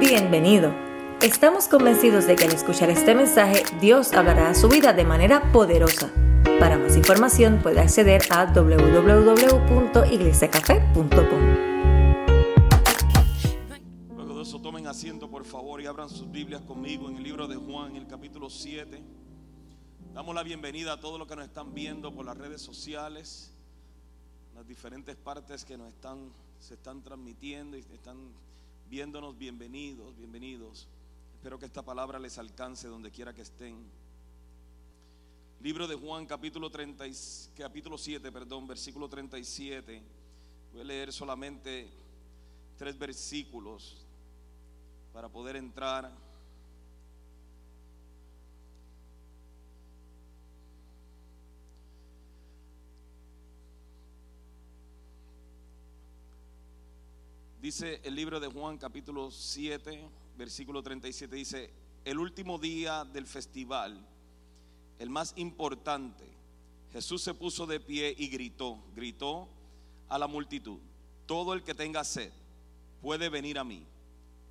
Bienvenido. Estamos convencidos de que al escuchar este mensaje Dios hablará a su vida de manera poderosa. Para más información puede acceder a www.iglesiacafé.com. Luego de eso tomen asiento por favor y abran sus Biblias conmigo en el libro de Juan, en el capítulo 7. Damos la bienvenida a todos los que nos están viendo por las redes sociales, las diferentes partes que nos están, se están transmitiendo y están viéndonos. Bienvenidos, bienvenidos. Espero que esta palabra les alcance donde quiera que estén. Libro de Juan, capítulo, 30, y- capítulo 7, perdón, versículo 37. Voy a leer solamente tres versículos para poder entrar. Dice el libro de Juan capítulo 7, versículo 37, dice, el último día del festival, el más importante, Jesús se puso de pie y gritó, gritó a la multitud, todo el que tenga sed puede venir a mí,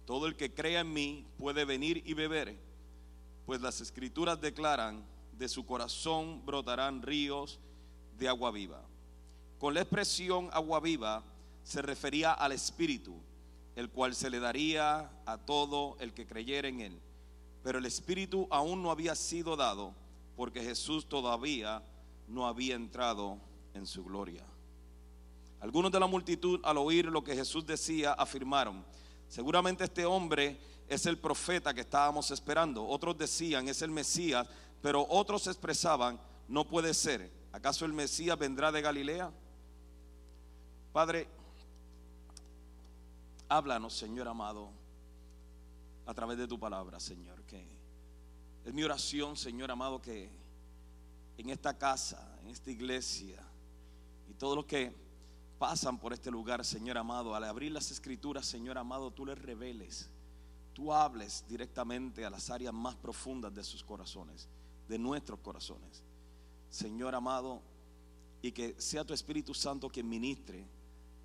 todo el que crea en mí puede venir y beber, pues las escrituras declaran, de su corazón brotarán ríos de agua viva. Con la expresión agua viva se refería al Espíritu, el cual se le daría a todo el que creyera en él. Pero el Espíritu aún no había sido dado porque Jesús todavía no había entrado en su gloria. Algunos de la multitud al oír lo que Jesús decía afirmaron, seguramente este hombre es el profeta que estábamos esperando. Otros decían, es el Mesías, pero otros expresaban, no puede ser. ¿Acaso el Mesías vendrá de Galilea? Padre, háblanos, Señor amado, a través de tu palabra, Señor, que es mi oración, Señor amado, que en esta casa, en esta iglesia, y todos los que pasan por este lugar, Señor amado, al abrir las escrituras, Señor amado, tú les reveles, tú hables directamente a las áreas más profundas de sus corazones, de nuestros corazones. Señor amado, y que sea tu Espíritu Santo quien ministre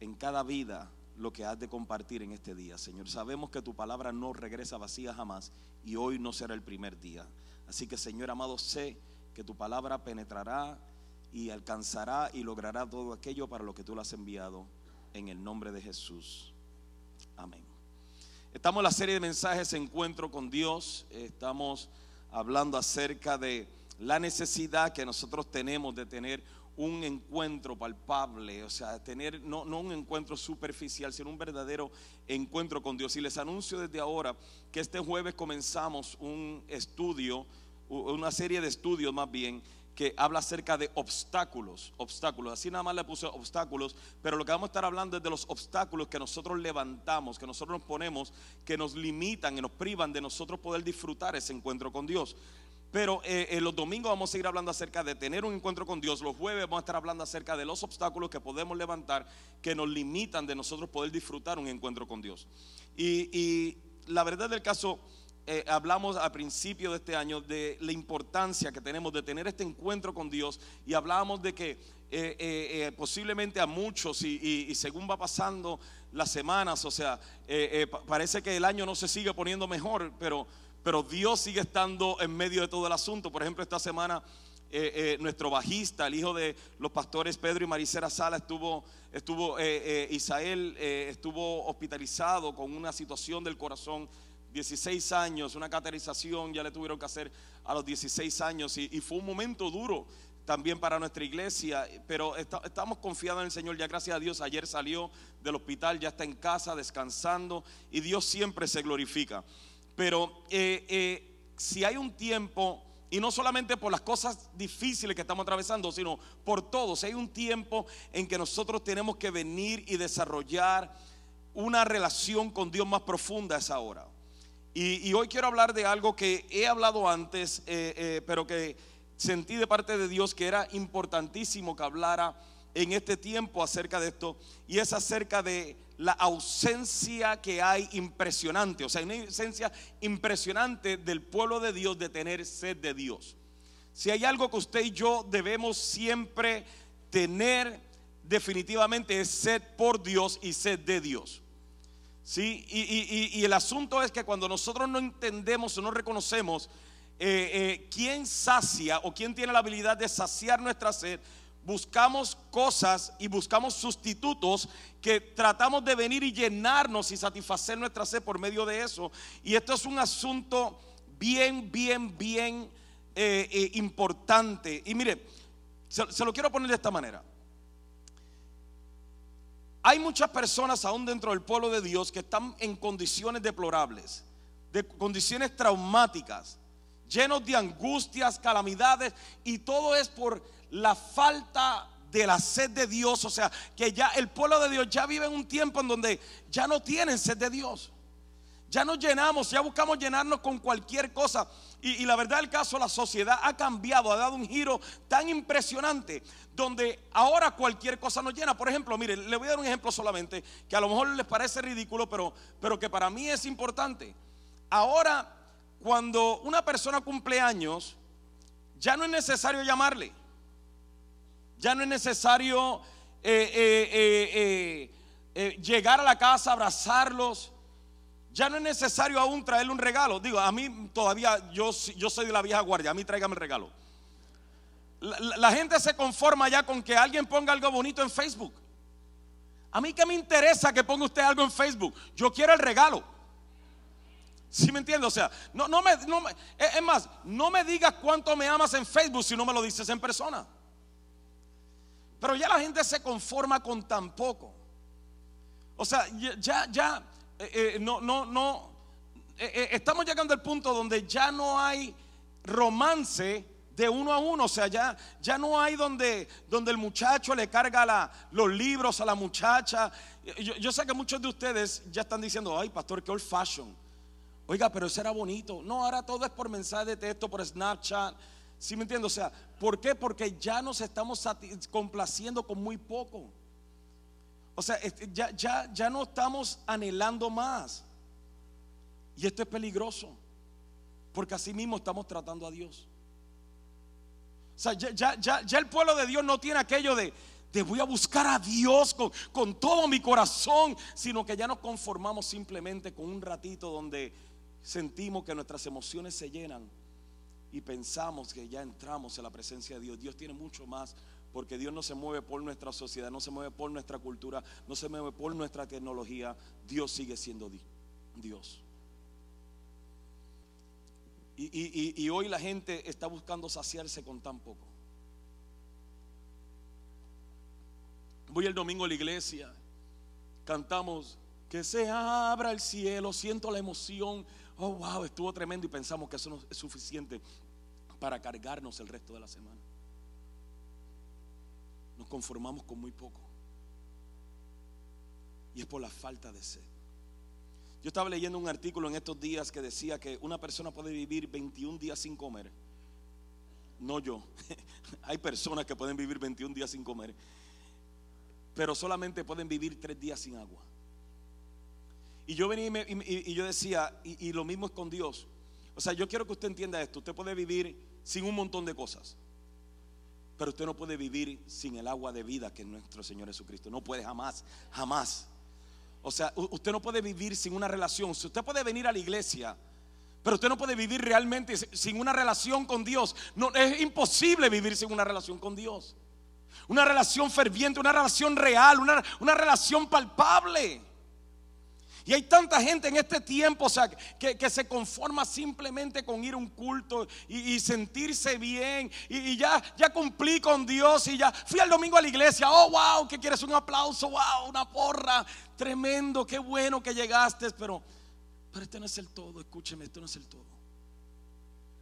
en cada vida lo que has de compartir en este día, Señor. Sabemos que tu palabra no regresa vacía jamás y hoy no será el primer día. Así que, Señor amado, sé que tu palabra penetrará y alcanzará y logrará todo aquello para lo que tú lo has enviado en el nombre de Jesús. Amén. Estamos en la serie de mensajes Encuentro con Dios. Estamos hablando acerca de la necesidad que nosotros tenemos de tener un encuentro palpable, o sea, tener no, no un encuentro superficial, sino un verdadero encuentro con Dios. Y les anuncio desde ahora que este jueves comenzamos un estudio, una serie de estudios más bien, que habla acerca de obstáculos, obstáculos. Así nada más le puse obstáculos, pero lo que vamos a estar hablando es de los obstáculos que nosotros levantamos, que nosotros nos ponemos, que nos limitan y nos privan de nosotros poder disfrutar ese encuentro con Dios. Pero eh, eh, los domingos vamos a seguir hablando acerca de tener un encuentro con Dios. Los jueves vamos a estar hablando acerca de los obstáculos que podemos levantar que nos limitan de nosotros poder disfrutar un encuentro con Dios. Y, la verdad del caso, eh, hablamos al principio de este año de la importancia que tenemos de tener este encuentro con Dios y hablábamos de que eh, eh, posiblemente a muchos y, y- según va pasando las semanas, o sea, pa- parece que el año no se sigue poniendo mejor, pero, pero Dios sigue estando en medio de todo el asunto. Por ejemplo, esta semana eh, eh, nuestro bajista, el hijo de los pastores Pedro y Maricela Sala, estuvo, estuvo eh, Isael estuvo hospitalizado con una situación del corazón. 16 años, una caterización ya le tuvieron que hacer a los 16 años y, fue un momento duro también para nuestra iglesia, pero esta- estamos confiados en el Señor, ya gracias a Dios, ayer salió del hospital, ya está en casa descansando y Dios siempre se glorifica. Pero eh, eh, si hay un tiempo, y no solamente por las cosas difíciles que estamos atravesando, sino por todo, si hay un tiempo en que nosotros tenemos que venir y desarrollar una relación con Dios más profunda a esa hora. Y, y hoy quiero hablar de algo que he hablado antes, eh, pero que sentí de parte de Dios que era importantísimo que hablara en este tiempo acerca de esto, y es acerca de la ausencia que hay impresionante, o sea, una ausencia impresionante del pueblo de Dios de tener sed de Dios. Si hay algo que usted y yo debemos siempre tener definitivamente es sed por Dios y sed de Dios. ¿Sí? Y, el asunto es que cuando nosotros no entendemos o no reconocemos eh, eh, quién sacia o quién tiene la habilidad de saciar nuestra sed, buscamos cosas y buscamos sustitutos que tratamos de venir y llenarnos y satisfacer nuestra sed por medio de eso. Y esto es un asunto bien, bien, bien eh, importante. Y mire, se lo quiero poner de esta manera. Hay muchas personas aún dentro del pueblo de Dios que están en condiciones deplorables, de condiciones traumáticas, llenos de angustias, calamidades, y todo es por la falta de la sed de Dios. O sea, que ya el pueblo de Dios ya vive en un tiempo en donde ya no tienen sed de Dios. Ya nos llenamos, ya buscamos llenarnos con cualquier cosa. Y, la verdad del caso, la sociedad ha cambiado, ha dado un giro tan impresionante, donde ahora cualquier cosa nos llena. Por ejemplo, mire, le voy a dar un ejemplo solamente, que a lo mejor les parece ridículo, pero, pero que para mí es importante. Ahora, cuando una persona cumple años, ya no es necesario llamarle. Ya no es necesario eh, eh, eh, llegar a la casa, abrazarlos ya no es necesario aún traerle un regalo. Digo, a mí todavía, yo, yo soy de la vieja guardia, a mí tráigame el regalo. La, gente se conforma ya con que alguien ponga algo bonito en Facebook. A mí que me interesa que ponga usted algo en Facebook. Yo quiero el regalo. ¿Sí me entiende? O sea, no, no me, no es más, no me digas cuánto me amas en Facebook si no me lo dices en persona. Pero ya la gente se conforma con tan poco. O sea, ya, ya, eh, eh, no, no, no, eh, estamos llegando al punto donde ya no hay romance de uno a uno, o sea, ya, ya no hay donde, donde el muchacho le carga la, los libros a la muchacha. Yo, sé que muchos de ustedes ya están diciendo, ay, pastor, qué old fashion. Oiga, pero eso era bonito. No, ahora todo es por mensaje de texto, por Snapchat. ¿Sí me entiendo? O sea, ¿por qué? Porque ya nos estamos complaciendo con muy poco. O sea, ya, ya, ya no estamos anhelando más. Y esto es peligroso. Porque así mismo estamos tratando a Dios. O sea, ya, ya, ya, el pueblo de Dios no tiene aquello de, de voy a buscar a Dios con, con, todo mi corazón, sino que ya nos conformamos simplemente con un ratito donde sentimos que nuestras emociones se llenan y pensamos que ya entramos en la presencia de Dios. Dios tiene mucho más porque Dios no se mueve por nuestra sociedad, no se mueve por nuestra cultura, no se mueve por nuestra tecnología. Dios sigue siendo Dios. Y, hoy la gente está buscando saciarse con tan poco. Voy el domingo a la iglesia, cantamos que se abra el cielo, siento la emoción. Oh, wow, estuvo tremendo y pensamos que eso no es suficiente para cargarnos el resto de la semana nos conformamos con muy poco. Y es por la falta de sed. Yo estaba leyendo un artículo en estos días que decía que una persona puede vivir 21 días sin comer. No yo. Hay personas que pueden vivir 21 días sin comer. Pero solamente pueden vivir 3 días sin agua. Y yo venía y, yo decía, y, y lo mismo es con Dios. O sea, yo quiero que usted entienda esto. Usted puede vivir sin un montón de cosas. Pero usted no puede vivir sin el agua de vida que es nuestro Señor Jesucristo. No puede jamás, jamás. O sea, usted no puede vivir sin una relación. Usted puede venir a la iglesia, pero usted no puede vivir realmente sin una relación con Dios. No, es imposible vivir sin una relación con Dios. Una relación ferviente, una relación real, una, una relación palpable. Y hay tanta gente en este tiempo, o sea, que, se conforma simplemente con ir a un culto y, sentirse bien. Y, ya, ya cumplí con Dios y ya fui al domingo a la iglesia. Oh, wow, que quieres un aplauso, wow, una porra. Tremendo, qué bueno que llegaste. Pero, pero este no es el todo, escúcheme, esto no es el todo.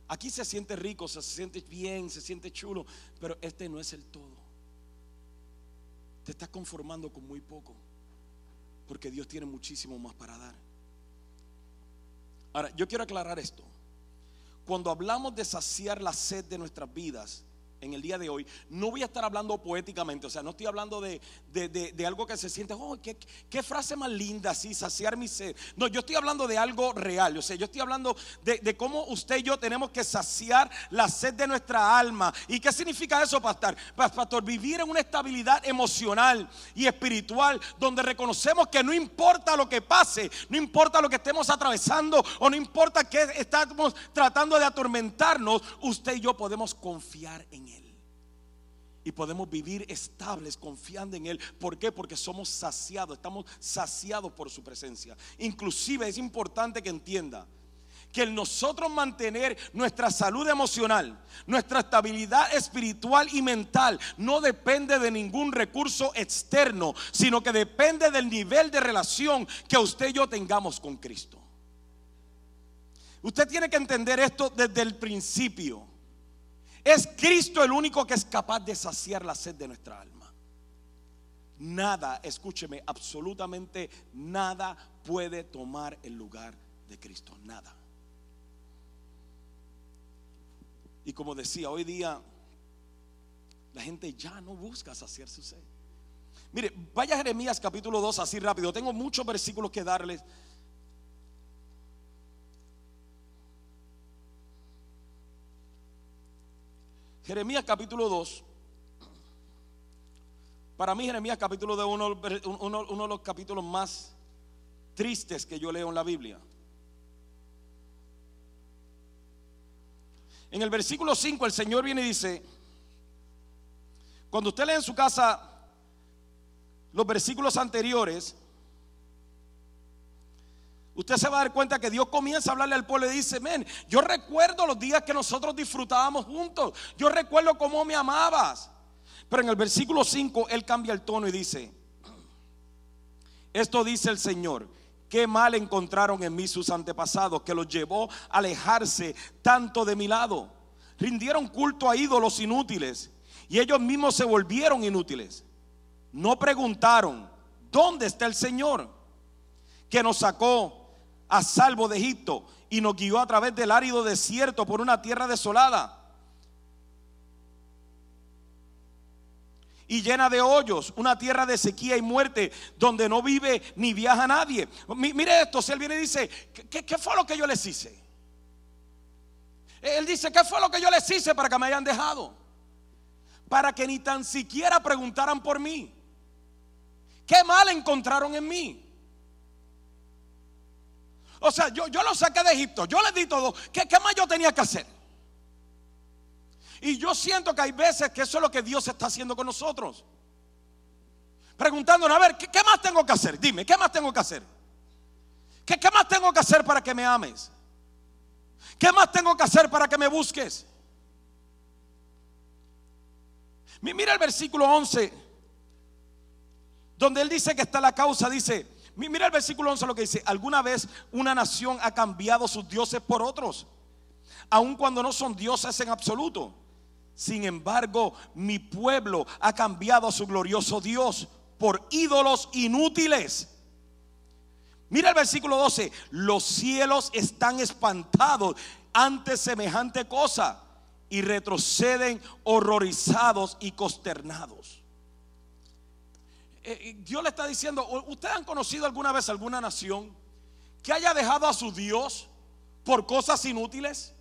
Aquí se siente rico, se siente bien, se siente chulo, pero este no es el todo. Te estás conformando con muy poco porque Dios tiene muchísimo más para dar. Ahora, yo quiero aclarar esto. Cuando hablamos de saciar la sed de nuestras vidas, en el día de hoy, no voy a estar hablando poéticamente, o sea, no estoy hablando de, algo que se siente, oh, qué, frase más linda, así, saciar mi sed. No, yo estoy hablando de algo real, o sea, yo estoy hablando de, cómo usted y yo tenemos que saciar la sed de nuestra alma. ¿Y qué significa eso, pastor? Pastor, vivir en una estabilidad emocional y espiritual donde reconocemos que no importa lo que pase, no importa lo que estemos atravesando o no importa que estamos tratando de atormentarnos, usted y yo podemos confiar en y podemos vivir estables confiando en Él. ¿Por qué? Porque somos saciados, estamos saciados por su presencia. Inclusive es importante que entienda que el nosotros mantener nuestra salud emocional, nuestra estabilidad espiritual y mental no depende de ningún recurso externo, sino que depende del nivel de relación que usted y yo tengamos con Cristo. Usted tiene que entender esto desde el principio. Es Cristo el único que es capaz de saciar la sed de nuestra alma. Nada, escúcheme, absolutamente nada puede tomar el lugar de Cristo. Nada. Y como decía, hoy día la gente ya no busca saciar su sed. Mire, vaya Jeremías capítulo 2 así rápido. Tengo muchos versículos que darles. Jeremías capítulo 2. Para mí Jeremías capítulo 2 uno, uno, uno de los capítulos más tristes que yo leo en la Biblia. En el versículo 5 el Señor viene y dice, cuando usted lee en su casa los versículos anteriores, Usted se va a dar cuenta que Dios comienza a hablarle al pueblo y dice, men, yo recuerdo los días que nosotros disfrutábamos juntos. Yo recuerdo cómo me amabas. Pero en el versículo 5 Él cambia el tono y dice, esto dice el Señor, qué mal encontraron en mí sus antepasados que los llevó a alejarse tanto de mi lado. Rindieron culto a ídolos inútiles y ellos mismos se volvieron inútiles. No preguntaron, ¿dónde está el Señor que nos sacó a salvo de Egipto y nos guió a través del árido desierto por una tierra desolada y llena de hoyos, una tierra de sequía y muerte donde no vive ni viaja nadie. Mire esto, si él viene y dice, ¿qué, ¿qué, fue lo que yo les hice? Él dice, ¿qué fue lo que yo les hice para que me hayan dejado? Para que ni tan siquiera preguntaran por mí. ¿Qué mal encontraron en mí? O sea, yo, yo lo saqué de Egipto, yo les di todo. ¿Qué, ¿Qué más yo tenía que hacer? Y yo siento que hay veces que eso es lo que Dios está haciendo con nosotros. Preguntándonos, a ver, ¿qué, más tengo que hacer? Dime, ¿qué más tengo que hacer? ¿Qué, ¿Qué más tengo que hacer para que me ames? ¿Qué más tengo que hacer para que me busques? Mira el versículo 11, donde él dice que está la causa, dice, Mira el versículo 11 lo que dice, alguna vez una nación ha cambiado sus dioses por otros, aun cuando no son dioses en absoluto. Sin embargo, mi pueblo ha cambiado a su glorioso Dios por ídolos inútiles. Mira el versículo 12, los cielos están espantados ante semejante cosa y retroceden horrorizados y consternados. Eh, Dios le está diciendo, ¿ustedes han conocido alguna vez alguna nación que haya dejado a su Dios por cosas inútiles?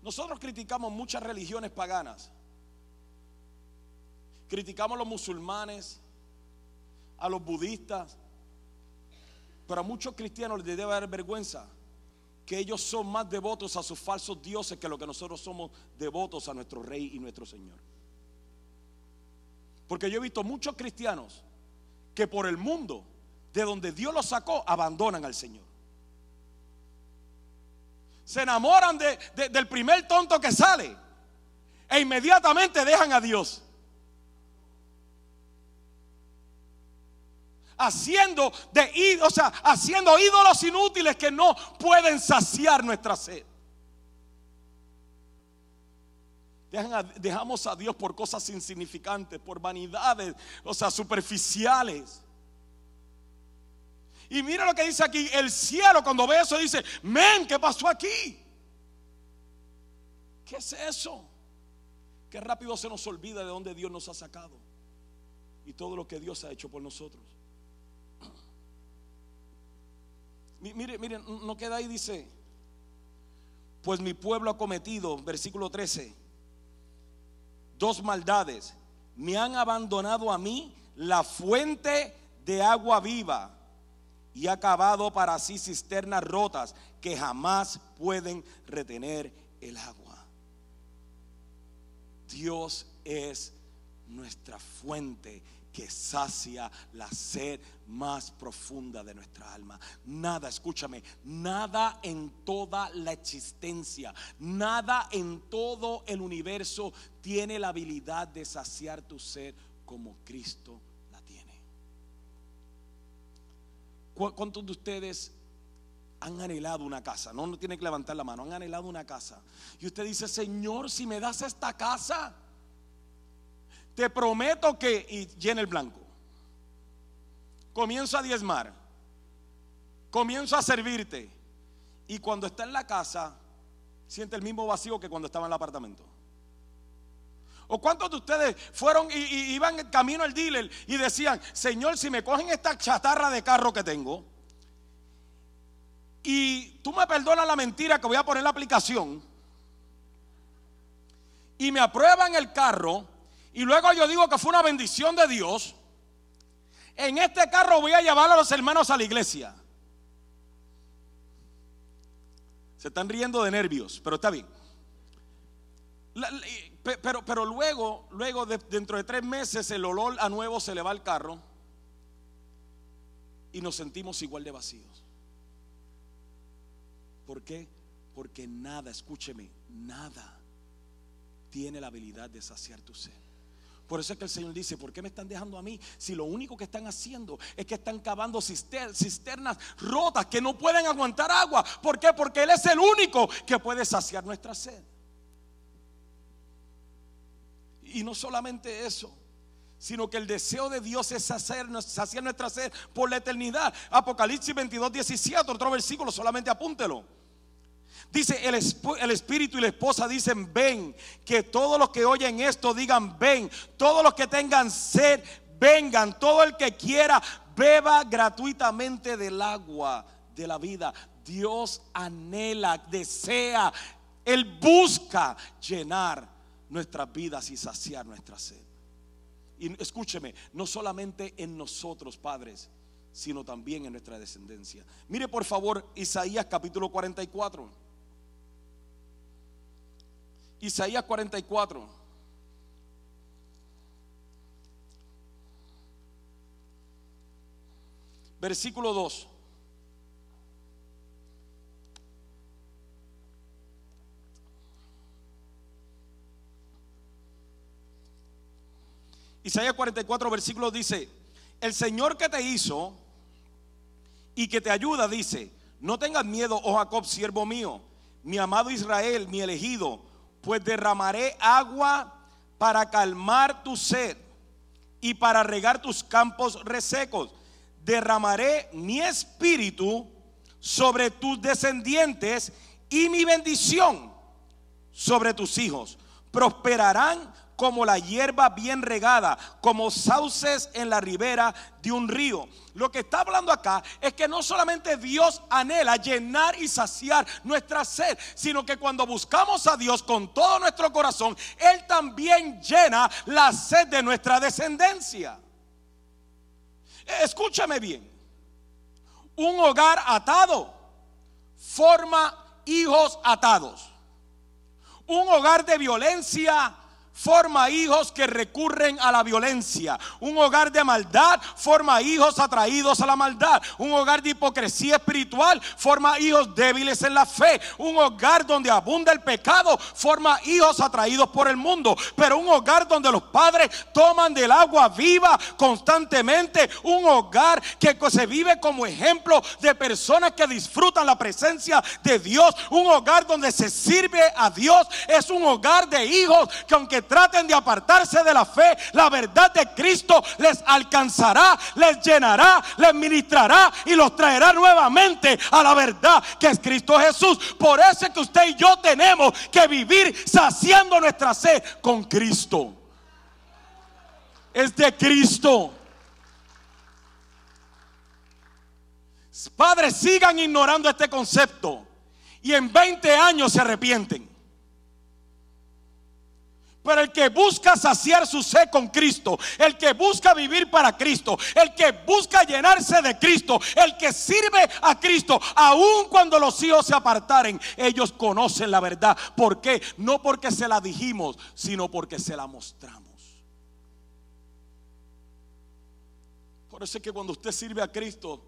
Nosotros criticamos muchas religiones paganas. Criticamos a los musulmanes, a los budistas, pero a muchos cristianos les debe dar vergüenza que ellos son más devotos a sus falsos dioses que lo que nosotros somos devotos a nuestro Rey y nuestro Señor. Porque yo he visto muchos cristianos que por el mundo, de donde Dios los sacó, abandonan al Señor. Se enamoran del primer tonto que sale e inmediatamente dejan a Dios. Haciendo de haciendo ídolos inútiles que no pueden saciar nuestra sed. Dejamos a Dios por cosas insignificantes, por vanidades, o sea, superficiales. Y mira lo que dice aquí, el cielo cuando ve eso dice, men, ¿qué pasó aquí? ¿Qué es eso? Qué rápido se nos olvida de dónde Dios nos ha sacado y todo lo que Dios ha hecho por nosotros. Mire, mire, no queda ahí, dice, pues mi pueblo ha cometido, versículo 13, dos maldades. Me han abandonado a mí la fuente de agua viva y ha cavado para sí cisternas rotas que jamás pueden retener el agua. Dios es nuestra fuente que sacia la sed más profunda de nuestra alma. Nada, escúchame, nada en toda la existencia, nada en todo el universo tiene la habilidad de saciar tu sed como Cristo la tiene. ¿Cuántos de ustedes han anhelado una casa? No, no tiene que levantar la mano, han anhelado una casa. Y usted dice, Señor, si me das esta casa, te prometo que, y llena el blanco, comienzo a diezmar, comienzo a servirte, y cuando está en la casa, siente el mismo vacío que cuando estaba en el apartamento. ¿O cuántos de ustedes fueron y, iban en camino al dealer y decían, Señor, si me cogen esta chatarra de carro que tengo, y tú me perdonas la mentira que voy a poner la aplicación, y me aprueban el carro, y luego yo digo que fue una bendición de Dios, en este carro voy a llevar a los hermanos a la iglesia. Se están riendo de nervios, pero está bien. pero, luego, luego dentro de tres meses, el olor a nuevo se le va al carro y nos sentimos igual de vacíos. ¿Por qué? Porque nada, escúcheme, nada tiene la habilidad de saciar tu sed. Por eso es que el Señor dice, ¿por qué me están dejando a mí? Si lo único que están haciendo es que están cavando cisternas rotas que no pueden aguantar agua. ¿Por qué? Porque Él es el único que puede saciar nuestra sed. Y no solamente eso, sino que el deseo de Dios es saciar, saciar nuestra sed por la eternidad. Apocalipsis 22, 17, otro versículo, solamente apúntelo. Dice el, el, espíritu y la esposa dicen ven. Que todos los que oyen esto digan ven. Todos los que tengan sed vengan. Todo el que quiera beba gratuitamente del agua de la vida. Dios anhela, desea, Él busca llenar nuestras vidas y saciar nuestra sed. Y escúcheme, no solamente en nosotros, padres, sino también en nuestra descendencia. Mire por favor Isaías capítulo 44. Isaías 44. Versículo 2. Isaías 44, versículo dice, el Señor que te hizo y que te ayuda, dice, no tengas miedo, oh Jacob, siervo mío, mi amado Israel, mi elegido, pues derramaré agua para calmar tu sed y para regar tus campos resecos. Derramaré mi espíritu sobre tus descendientes y mi bendición sobre tus hijos. Prosperarán como la hierba bien regada, como sauces en la ribera de un río. Lo que está hablando acá es que no solamente Dios anhela llenar y saciar nuestra sed, sino que cuando buscamos a Dios con todo nuestro corazón, Él también llena la sed de nuestra descendencia. Escúchame bien, un hogar atado forma hijos atados. Un hogar de violencia forma hijos que recurren a la violencia. Un hogar de maldad forma hijos atraídos a la maldad. Un hogar de hipocresía espiritual forma hijos débiles en la fe. Un hogar donde abunda el pecado forma hijos atraídos por el mundo. Pero un hogar donde los padres toman del agua viva constantemente. Un hogar que se vive como ejemplo de personas que disfrutan la presencia de Dios. Un hogar donde se sirve a Dios. Es un hogar de hijos que aunque traten de apartarse de la fe, la verdad de Cristo les alcanzará, les llenará, les ministrará y los traerá nuevamente a la verdad que es Cristo Jesús. Por eso es que usted y yo tenemos que vivir saciando nuestra sed con Cristo. Es de Cristo. Padres, sigan ignorando este concepto y en 20 años se arrepienten. Pero el que busca saciar su sed con Cristo, el que busca vivir para Cristo, el que busca llenarse de Cristo, el que sirve a Cristo, aun cuando los hijos se apartaren, ellos conocen la verdad. ¿Por qué? No porque se la dijimos, sino porque se la mostramos. Por eso es que cuando usted sirve a Cristo,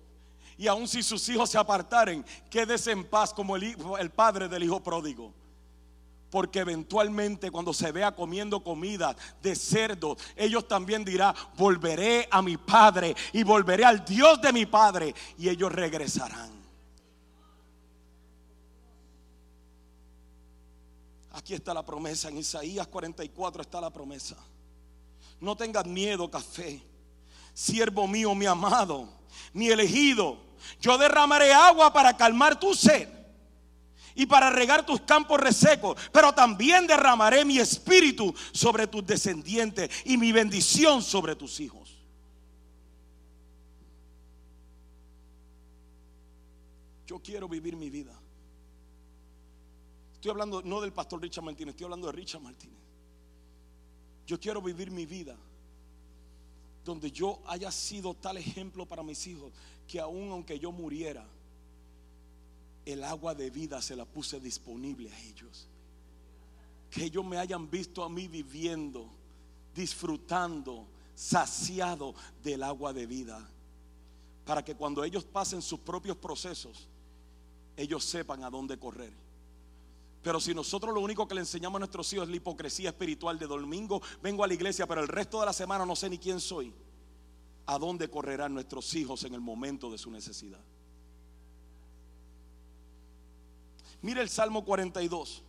y aun si sus hijos se apartaren, quédese en paz como el, el padre del hijo pródigo. Porque eventualmente cuando se vea comiendo comida de cerdo, ellos también dirán, volveré a mi padre y volveré al Dios de mi padre y ellos regresarán. Aquí está la promesa, en Isaías 44 está la promesa. No tengas miedo, café, siervo mío, mi amado, mi elegido. Yo derramaré agua para calmar tu sed y para regar tus campos resecos, pero también derramaré mi espíritu sobre tus descendientes y mi bendición sobre tus hijos. Yo quiero vivir mi vida. Estoy hablando no del pastor Richard Martínez, estoy hablando de Richard Martínez. Yo quiero vivir mi vida donde yo haya sido tal ejemplo para mis hijos que aun aunque yo muriera, el agua de vida se la puse disponible a ellos. Que ellos me hayan visto a mí viviendo, disfrutando, saciado del agua de vida. Para que cuando ellos pasen sus propios procesos, ellos sepan a dónde correr. Pero si nosotros lo único que le enseñamos a nuestros hijos es la hipocresía espiritual de domingo, vengo a la iglesia, pero el resto de la semana no sé ni quién soy, ¿a dónde correrán nuestros hijos en el momento de su necesidad? Mire el Salmo 42.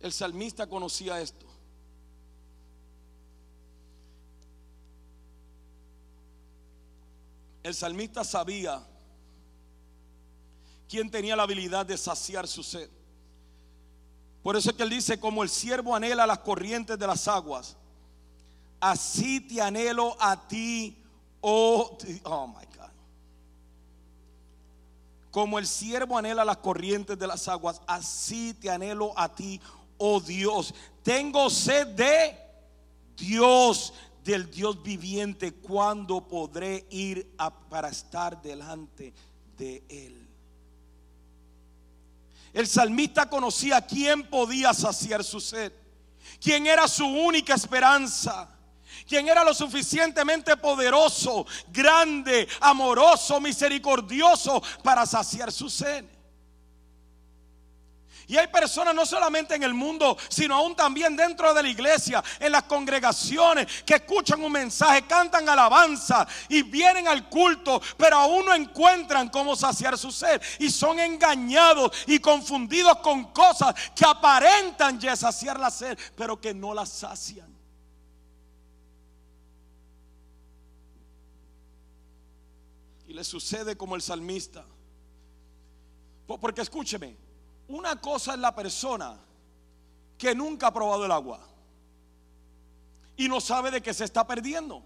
El salmista conocía esto. El salmista sabía quién tenía la habilidad de saciar su sed. Por eso es que él dice, como el siervo anhela las corrientes de las aguas, así te anhelo a ti, Oh, oh my God. Como el siervo anhela las corrientes de las aguas, así te anhelo a ti, oh Dios. Tengo sed de Dios, del Dios viviente. ¿Cuándo podré ir para estar delante de Él? El salmista conocía quién podía saciar su sed, quién era su única esperanza quien era lo suficientemente poderoso, grande, amoroso, misericordioso para saciar su sed. Y hay personas no solamente en el mundo, sino aún también dentro de la iglesia, en las congregaciones, que escuchan un mensaje, cantan alabanza y vienen al culto, pero aún no encuentran cómo saciar su sed. Y son engañados y confundidos con cosas que aparentan ya saciar la sed, pero que no la sacian. Le sucede como el salmista. Porque escúcheme, una cosa es la persona que nunca ha probado el agua y no sabe de qué se está perdiendo.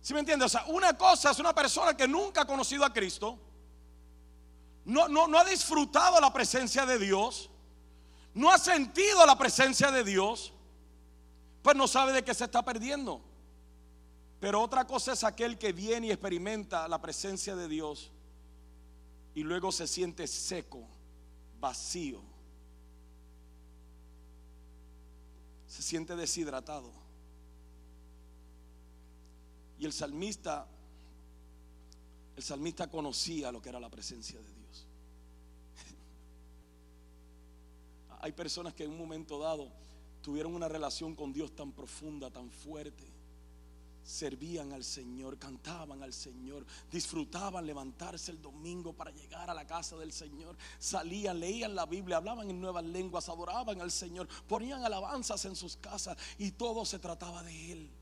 ¿Sí me entiende? O sea, una cosa es una persona que nunca ha conocido a Cristo, no, no, no ha disfrutado la presencia de Dios, no ha sentido la presencia de Dios, pues no sabe de qué se está perdiendo. Pero otra cosa es aquel que viene y experimenta la presencia de Dios y luego se siente seco, vacío. Se siente deshidratado. Y el salmista, el salmista conocía lo que era la presencia de Dios. Hay personas que en un momento dado tuvieron una relación con Dios tan profunda, tan fuerte servían al Señor, cantaban al Señor, disfrutaban levantarse el domingo para llegar a la casa del Señor, salían, leían la Biblia, hablaban en nuevas lenguas, adoraban al Señor, ponían alabanzas en sus casas y todo se trataba de Él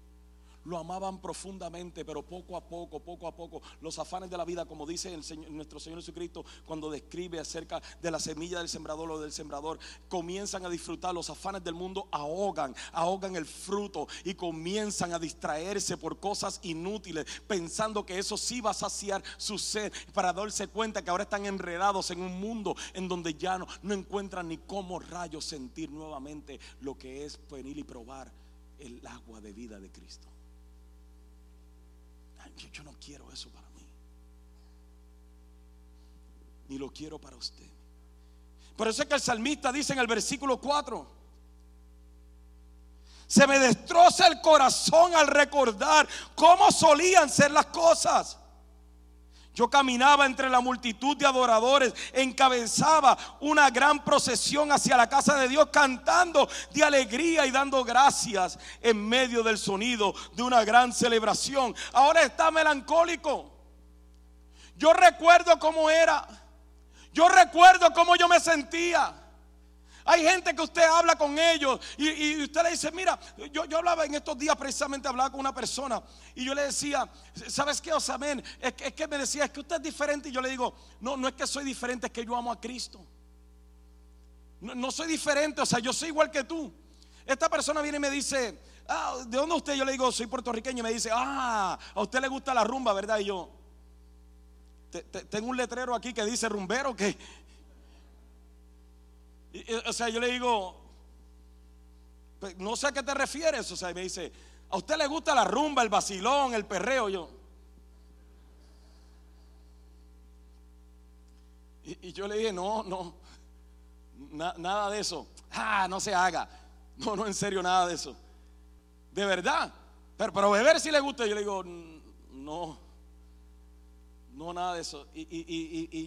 lo amaban profundamente, pero poco a poco, poco a poco, los afanes de la vida, como dice nuestro Señor Jesucristo cuando describe acerca de la semilla del sembrador o del sembrador, comienzan a disfrutar los afanes del mundo, ahogan, ahogan el fruto y comienzan a distraerse por cosas inútiles, pensando que eso sí va a saciar su sed, para darse cuenta que ahora están enredados en un mundo en donde ya no, no encuentran ni cómo rayos sentir nuevamente lo que es venir y probar el agua de vida de Cristo. Yo, no quiero eso para mí. Ni lo quiero para usted. Por eso es que el salmista dice en el versículo 4. Se me destroza el corazón al recordar cómo solían ser las cosas. Yo caminaba entre la multitud de adoradores, encabezaba una gran procesión hacia la casa de Dios, cantando de alegría y dando gracias en medio del sonido de una gran celebración. Ahora está melancólico. Yo recuerdo cómo era. Yo recuerdo cómo yo me sentía. Hay gente que usted habla con ellos y, usted le dice, mira, yo, yo, hablaba en estos días precisamente, hablaba con una persona y yo le decía, ¿sabes qué, Osamen? Es, es que me decía, es que usted es diferente y yo le digo, no, no es que soy diferente, es que yo amo a Cristo. No, no soy diferente, o sea, yo soy igual que tú. Esta persona viene y me dice, ah, ¿de dónde usted? Yo le digo, soy puertorriqueño y me dice, ah, a usted le gusta la rumba, ¿verdad? Y yo, tengo un letrero aquí que dice rumbero que o sea, yo le digo, no sé a qué te refieres. O sea, me dice, ¿a usted le gusta la rumba, el vacilón, el perreo? Yo. Y, yo le dije, no, no, nada de eso. Ah, no se haga. No, no, en serio, nada de eso. De verdad. Pero, beber si le gusta. Yo le digo, no, no, nada de eso. Y,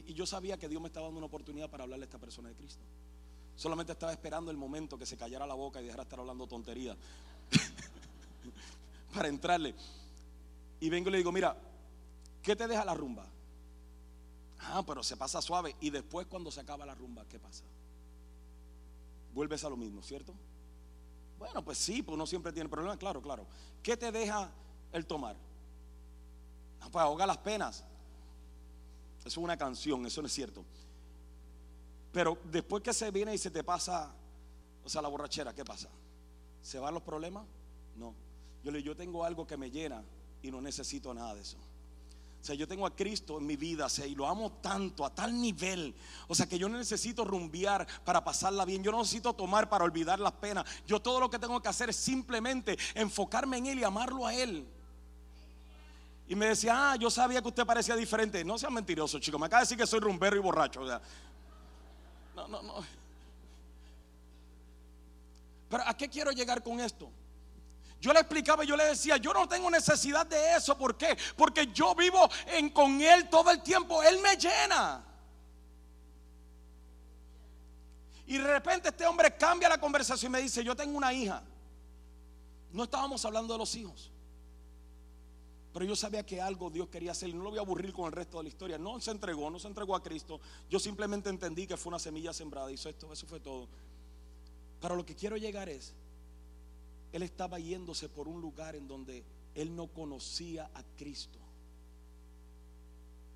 y yo sabía que Dios me estaba dando una oportunidad para hablarle a esta persona de Cristo. Solamente estaba esperando el momento que se callara la boca y dejara de estar hablando tontería. Para entrarle. Y vengo y le digo, mira, ¿qué te deja la rumba? Ah, pero se pasa suave. Y después cuando se acaba la rumba, ¿qué pasa? Vuelves a lo mismo, ¿cierto? Bueno, pues sí, pues uno siempre tiene problemas, claro, claro. ¿Qué te deja el tomar? No, pues ahoga las penas. Eso es una canción, eso no es cierto. Pero después que se viene y se te pasa, o sea, la borrachera, ¿qué pasa? ¿Se van los problemas? No. Yo le yo tengo algo que me llena y no necesito nada de eso. O sea, yo tengo a Cristo en mi vida, o sea, y lo amo tanto, a tal nivel. O sea, que yo no necesito rumbear para pasarla bien. Yo no necesito tomar para olvidar las penas. Yo todo lo que tengo que hacer es simplemente enfocarme en Él y amarlo a Él. Y me decía, ah, yo sabía que usted parecía diferente. No sea mentiroso, chico. Me acaba de decir que soy rumbero y borracho. O sea, no, no, no. Pero ¿a qué quiero llegar con esto? Yo le explicaba, yo le decía, yo no tengo necesidad de eso. ¿Por qué? Porque yo vivo en, con Él todo el tiempo. Él me llena. Y de repente este hombre cambia la conversación y me dice, yo tengo una hija. No estábamos hablando de los hijos. Pero yo sabía que algo Dios quería hacer y no lo voy a aburrir con el resto de la historia. No se entregó, no se entregó a Cristo. Yo simplemente entendí que fue una semilla sembrada. Hizo esto, eso fue todo. Pero lo que quiero llegar es, él estaba yéndose por un lugar en donde él no conocía a Cristo.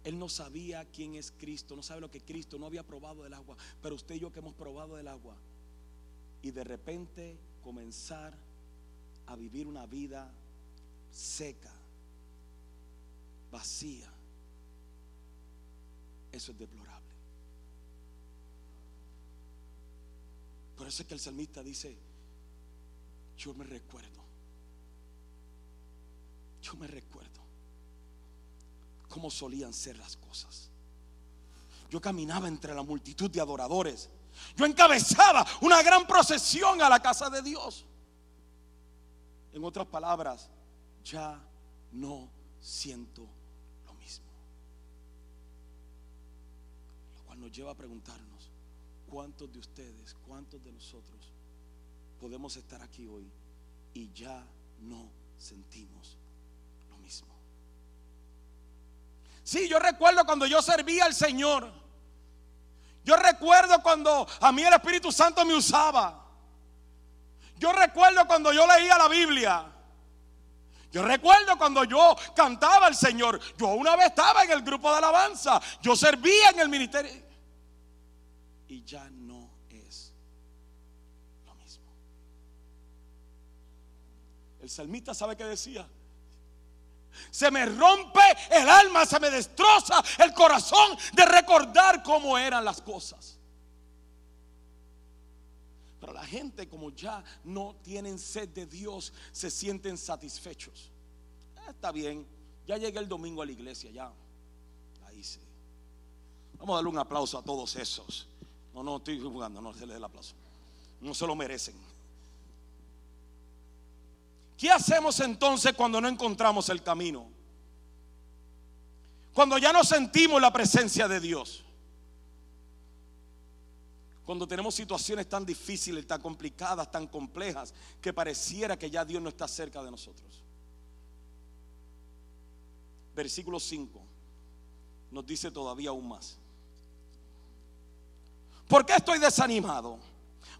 Él no sabía quién es Cristo, no sabe lo que Cristo, no había probado del agua. Pero usted y yo que hemos probado del agua. Y de repente comenzar a vivir una vida seca vacía, eso es deplorable. Por eso es que el salmista dice, yo me recuerdo, yo me recuerdo cómo solían ser las cosas. Yo caminaba entre la multitud de adoradores. Yo encabezaba una gran procesión a la casa de Dios. En otras palabras, ya no siento nos lleva a preguntarnos, ¿cuántos de ustedes, cuántos de nosotros podemos estar aquí hoy y ya no sentimos mismo. Sí, yo recuerdo cuando yo servía al Señor. Yo recuerdo cuando a mí el Espíritu Santo me usaba. Yo recuerdo cuando yo leía la Biblia. Yo recuerdo cuando yo cantaba al Señor. Yo una vez estaba en el grupo de alabanza. Yo servía en el ministerio. Y ya no es lo mismo. El salmista sabe que decía. Se me rompe el alma, se me destroza el corazón de recordar cómo eran las cosas. Pero la gente como ya no tienen sed de Dios, se sienten satisfechos. Ah, está bien, ya llegué el domingo a la iglesia, ya. Ahí sí. Vamos a darle un aplauso a todos esos. No, no, estoy jugando, no se les dé el aplauso. No se lo merecen. ¿Qué hacemos entonces cuando no encontramos el camino? Cuando ya no sentimos la presencia de Dios. Cuando tenemos situaciones tan difíciles, tan complicadas, tan complejas, que pareciera que ya Dios no está cerca de nosotros. Versículo 5 nos dice todavía aún más. ¿Por qué estoy desanimado?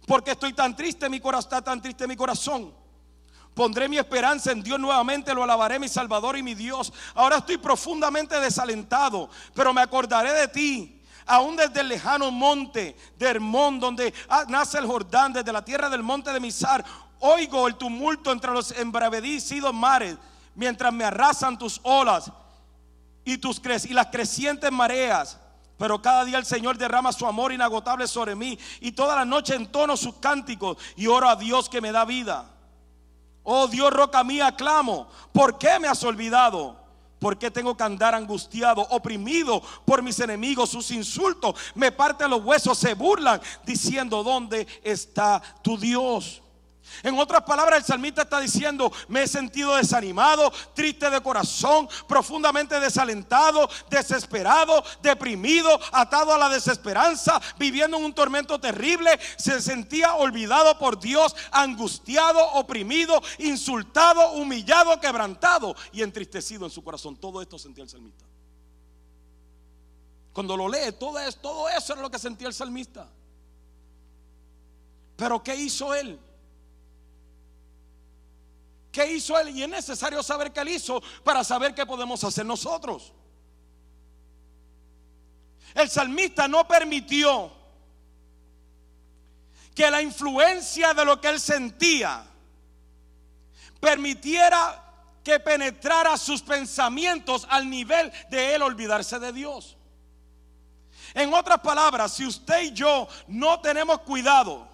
Porque estoy tan triste, mi corazón está tan triste mi corazón. Pondré mi esperanza en Dios nuevamente, lo alabaré mi Salvador y mi Dios. Ahora estoy profundamente desalentado, pero me acordaré de ti aún desde el lejano monte de Hermón, donde nace el Jordán, desde la tierra del monte de Misar, oigo el tumulto entre los embravecidos mares, mientras me arrasan tus olas y, tus y las crecientes mareas. Pero cada día el Señor derrama su amor inagotable sobre mí y toda la noche entono sus cánticos y oro a Dios que me da vida. Oh Dios, roca mía, clamo, ¿por qué me has olvidado? ¿Por qué tengo que andar angustiado, oprimido por mis enemigos? Sus insultos me parten los huesos, se burlan diciendo, ¿dónde está tu Dios? En otras palabras, el salmista está diciendo, me he sentido desanimado, triste de corazón, profundamente desalentado, desesperado, deprimido, atado a la desesperanza, viviendo en un tormento terrible. Se sentía olvidado por Dios, angustiado, oprimido, insultado, humillado, quebrantado y entristecido en su corazón. Todo esto sentía el salmista. Cuando lo lee, todo, eso, todo eso era lo que sentía el salmista. Pero ¿qué hizo él? ¿Qué hizo él? Y es necesario saber qué él hizo para saber qué podemos hacer nosotros. El salmista no permitió que la influencia de lo que él sentía permitiera que penetrara sus pensamientos al nivel de él olvidarse de Dios. En otras palabras, si usted y yo no tenemos cuidado,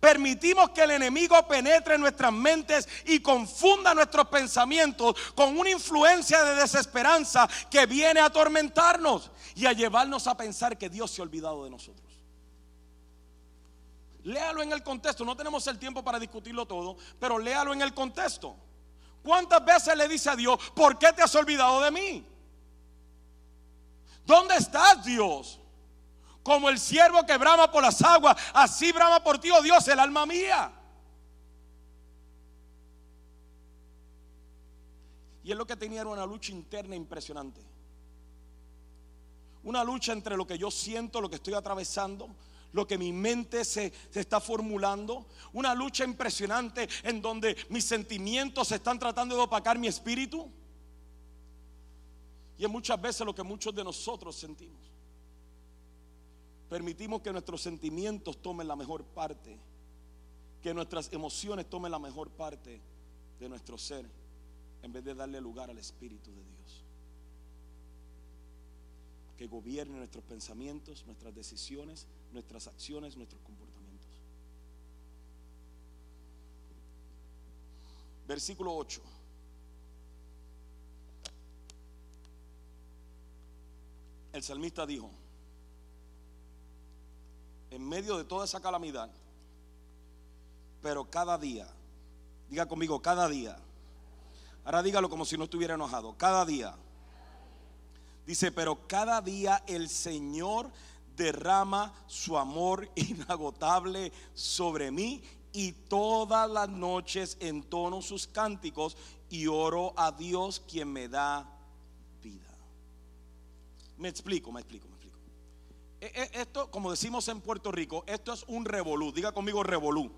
Permitimos que el enemigo penetre en nuestras mentes y confunda nuestros pensamientos con una influencia de desesperanza que viene a atormentarnos y a llevarnos a pensar que Dios se ha olvidado de nosotros. Léalo en el contexto, no tenemos el tiempo para discutirlo todo, pero léalo en el contexto. ¿Cuántas veces le dice a Dios, ¿por qué te has olvidado de mí? ¿Dónde estás Dios? Como el siervo que brama por las aguas, así brama por ti, oh Dios, el alma mía. Y es lo que tenía era una lucha interna impresionante. Una lucha entre lo que yo siento, lo que estoy atravesando, lo que mi mente se, se, está formulando. Una lucha impresionante en donde mis sentimientos están tratando de opacar mi espíritu. Y es muchas veces lo que muchos de nosotros sentimos permitimos que nuestros sentimientos tomen la mejor parte, que nuestras emociones tomen la mejor parte de nuestro ser, en vez de darle lugar al Espíritu de Dios. Que gobierne nuestros pensamientos, nuestras decisiones, nuestras acciones, nuestros comportamientos. Versículo 8. El salmista dijo, en medio de toda esa calamidad, pero cada día, diga conmigo, cada día, ahora dígalo como si no estuviera enojado, cada día, dice, pero cada día el Señor derrama su amor inagotable sobre mí y todas las noches entono sus cánticos y oro a Dios quien me da vida. Me explico, me explico, esto, como decimos en Puerto Rico, esto es un revolú. Diga conmigo revolú.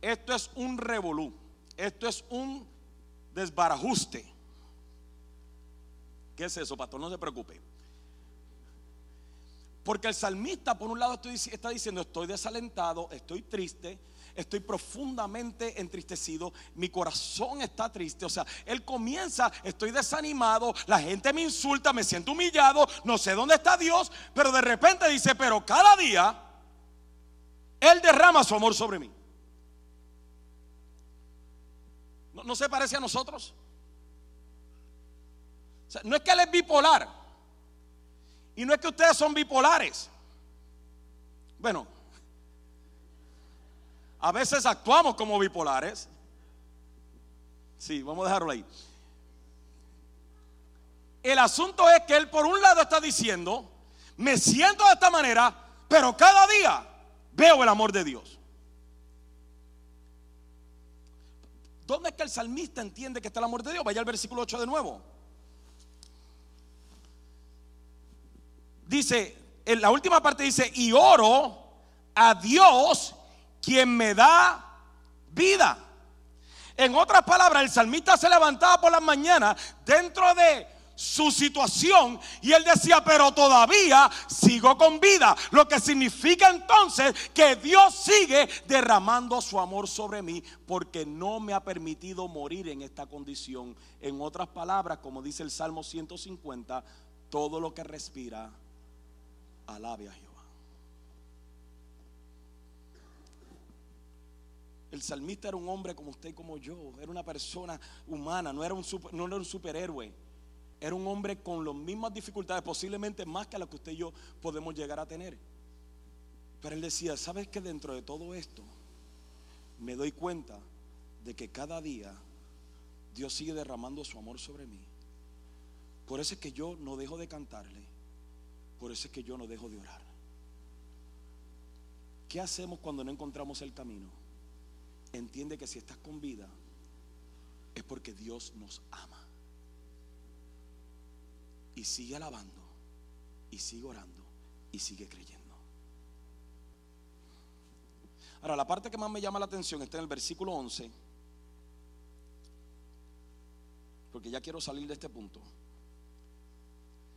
Esto es un revolú. Esto es un desbarajuste. ¿Qué es eso, pastor? No se preocupe. Porque el salmista, por un lado, está diciendo, estoy desalentado, estoy triste, estoy profundamente entristecido, mi corazón está triste. O sea, él comienza, estoy desanimado, la gente me insulta, me siento humillado, no sé dónde está Dios, pero de repente dice, pero cada día Él derrama su amor sobre mí. ¿No, se parece a nosotros? no es que Él es bipolar. Y no es que ustedes son bipolares. Bueno, a veces actuamos como bipolares. Sí, vamos a dejarlo ahí. El asunto es que él por un lado está diciendo, me siento de esta manera, pero cada día veo el amor de Dios. ¿Dónde es que el salmista entiende que está el amor de Dios? Vaya al versículo 8 de nuevo. dice, en la última parte dice, y oro a Dios quien me da vida. En otras palabras, el salmista se levantaba por la mañana dentro de su situación y él decía, pero todavía sigo con vida. Lo que significa entonces que Dios sigue derramando su amor sobre mí porque no me ha permitido morir en esta condición. En otras palabras, como dice el Salmo 150, todo lo que respira alabe a Jehová. El salmista era un hombre como usted y como yo, era una persona humana, no era un, no era un superhéroe. Era un hombre con las mismas dificultades, posiblemente más que las que usted y yo podemos llegar a tener. Pero él decía, ¿sabes que dentro de todo esto me doy cuenta de que cada día Dios sigue derramando su amor sobre mí? Por eso es que yo no dejo de cantarle por eso es que yo no dejo de orar. ¿Qué hacemos cuando no encontramos el camino? Entiende que si estás con vida es porque Dios nos ama. Y sigue alabando, y sigue orando, y sigue creyendo. Ahora, la parte que más me llama la atención está en el versículo 11, porque ya quiero salir de este punto.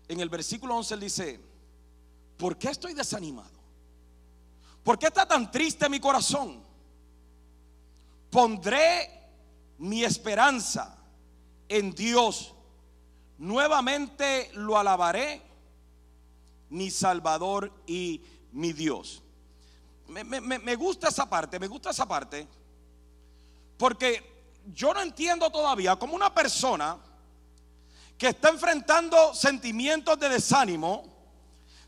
En el versículo 11 él dice, ¿por qué estoy desanimado? ¿Por qué está tan triste mi corazón? Pondré mi esperanza en Dios. Nuevamente lo alabaré, mi Salvador y mi Dios. Me, me, gusta esa parte, me gusta esa parte, porque yo no entiendo todavía cómo una persona que está enfrentando sentimientos de desánimo,